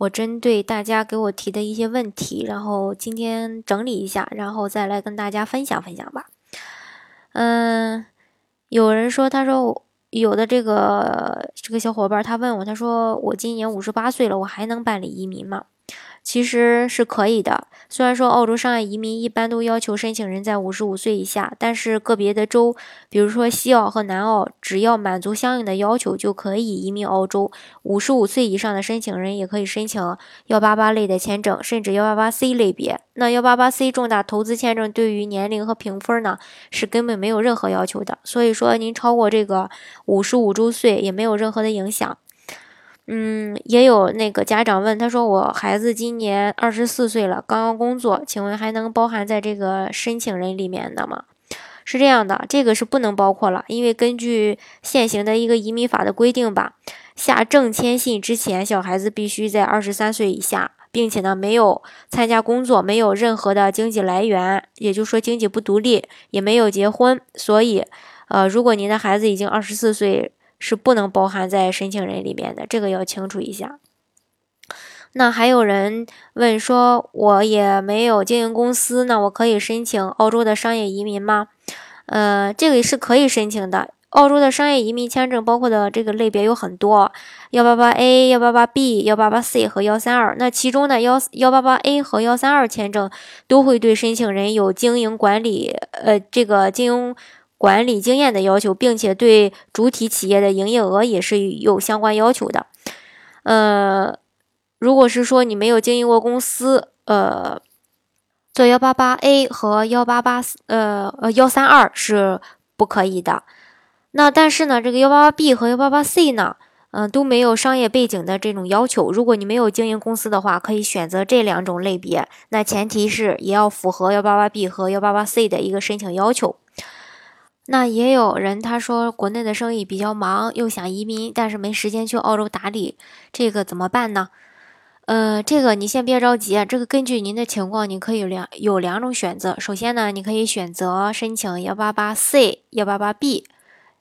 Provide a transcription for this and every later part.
我针对大家给我提的一些问题，然后今天整理一下，然后再来跟大家分享分享吧。嗯，有人说，他说有的这个这个小伙伴他问我，他说我今年五十八岁了，我还能办理移民吗？其实是可以的。虽然说澳洲商业移民一般都要求申请人在五十五岁以下，但是个别的州，比如说西澳和南澳，只要满足相应的要求就可以移民澳洲。五十五岁以上的申请人也可以申请幺八八类的签证，甚至幺八八 C 类别。那幺八八 C 重大投资签证对于年龄和评分呢是根本没有任何要求的，所以说您超过这个五十五周岁也没有任何的影响。嗯，也有那个家长问，他说我孩子今年二十四岁了，刚刚工作，请问还能包含在这个申请人里面的吗？是这样的，这个是不能包括了，因为根据现行的一个移民法的规定吧，下证签信之前，小孩子必须在二十三岁以下，并且呢没有参加工作，没有任何的经济来源，也就是说经济不独立，也没有结婚，所以，呃，如果您的孩子已经二十四岁。是不能包含在申请人里面的，这个要清楚一下。那还有人问说，我也没有经营公司，那我可以申请澳洲的商业移民吗？呃，这个是可以申请的。澳洲的商业移民签证包括的这个类别有很多，幺八八 A、幺八八 B、幺八八 C 和幺三二。那其中呢，幺幺八八 A 和幺三二签证都会对申请人有经营管理，呃，这个经营。管理经验的要求，并且对主体企业的营业额也是有相关要求的。呃，如果是说你没有经营过公司，呃，做幺八八 A 和幺八八呃呃幺三二是不可以的。那但是呢，这个幺八八 B 和幺八八 C 呢，嗯，都没有商业背景的这种要求。如果你没有经营公司的话，可以选择这两种类别。那前提是也要符合幺八八 B 和幺八八 C 的一个申请要求。那也有人他说国内的生意比较忙，又想移民，但是没时间去澳洲打理，这个怎么办呢？呃，这个你先别着急，这个根据您的情况，你可以两有两种选择。首先呢，你可以选择申请幺八八 C、幺八八 B，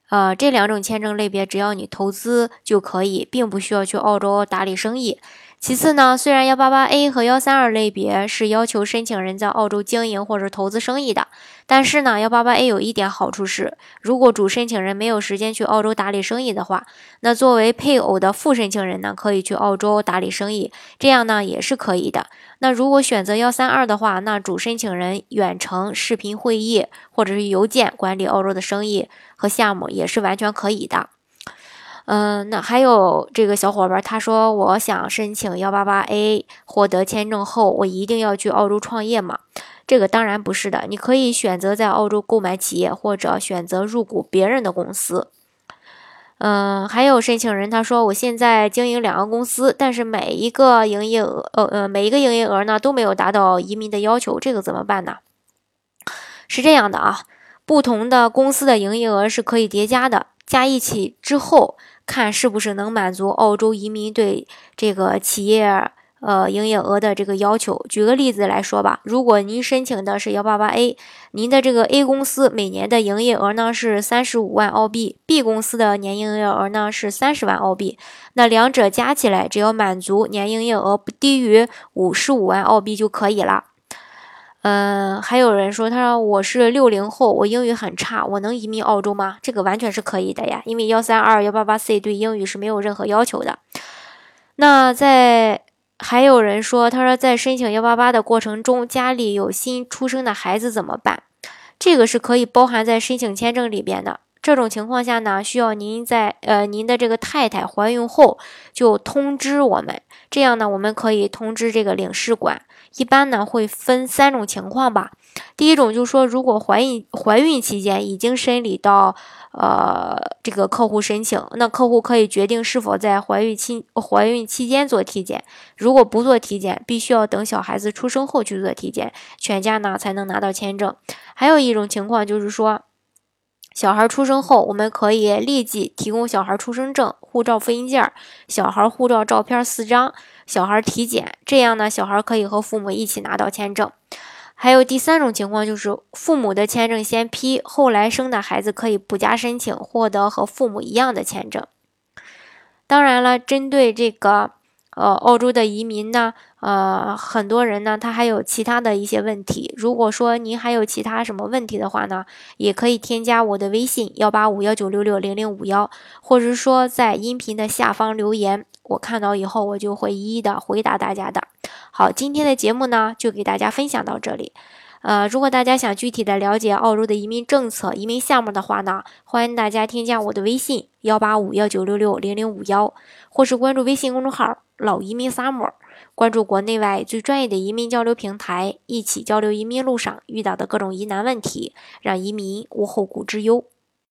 呃，这两种签证类别，只要你投资就可以，并不需要去澳洲打理生意。其次呢，虽然幺八八 A 和幺三二类别是要求申请人在澳洲经营或者投资生意的，但是呢，幺八八 A 有一点好处是，如果主申请人没有时间去澳洲打理生意的话，那作为配偶的副申请人呢，可以去澳洲打理生意，这样呢也是可以的。那如果选择幺三二的话，那主申请人远程视频会议或者是邮件管理澳洲的生意和项目也是完全可以的。嗯，那还有这个小伙伴，他说我想申请幺八八 A，获得签证后，我一定要去澳洲创业吗？这个当然不是的，你可以选择在澳洲购买企业，或者选择入股别人的公司。嗯，还有申请人他说我现在经营两个公司，但是每一个营业额，呃呃，每一个营业额呢都没有达到移民的要求，这个怎么办呢？是这样的啊，不同的公司的营业额是可以叠加的，加一起之后。看是不是能满足澳洲移民对这个企业呃营业额的这个要求。举个例子来说吧，如果您申请的是幺八八 A，您的这个 A 公司每年的营业额呢是三十五万澳币，B 公司的年营业额呢是三十万澳币，那两者加起来只要满足年营业额不低于五十五万澳币就可以了。嗯，还有人说，他说我是六零后，我英语很差，我能移民澳洲吗？这个完全是可以的呀，因为幺三二幺八八 C 对英语是没有任何要求的。那在还有人说，他说在申请幺八八的过程中，家里有新出生的孩子怎么办？这个是可以包含在申请签证里边的。这种情况下呢，需要您在呃您的这个太太怀孕后就通知我们，这样呢，我们可以通知这个领事馆。一般呢会分三种情况吧。第一种就是说，如果怀孕怀孕期间已经审理到呃这个客户申请，那客户可以决定是否在怀孕期怀孕期间做体检。如果不做体检，必须要等小孩子出生后去做体检，全家呢才能拿到签证。还有一种情况就是说。小孩出生后，我们可以立即提供小孩出生证、护照复印件、小孩护照照片四张、小孩体检，这样呢，小孩可以和父母一起拿到签证。还有第三种情况，就是父母的签证先批，后来生的孩子可以补加申请，获得和父母一样的签证。当然了，针对这个。呃，澳洲的移民呢，呃，很多人呢，他还有其他的一些问题。如果说您还有其他什么问题的话呢，也可以添加我的微信幺八五幺九六六零零五幺，或者说在音频的下方留言，我看到以后我就会一一的回答大家的。好，今天的节目呢，就给大家分享到这里。呃，如果大家想具体的了解澳洲的移民政策、移民项目的话呢，欢迎大家添加我的微信幺八五幺九六六零零五幺，或是关注微信公众号“老移民 summer”，关注国内外最专业的移民交流平台，一起交流移民路上遇到的各种疑难问题，让移民无后顾之忧。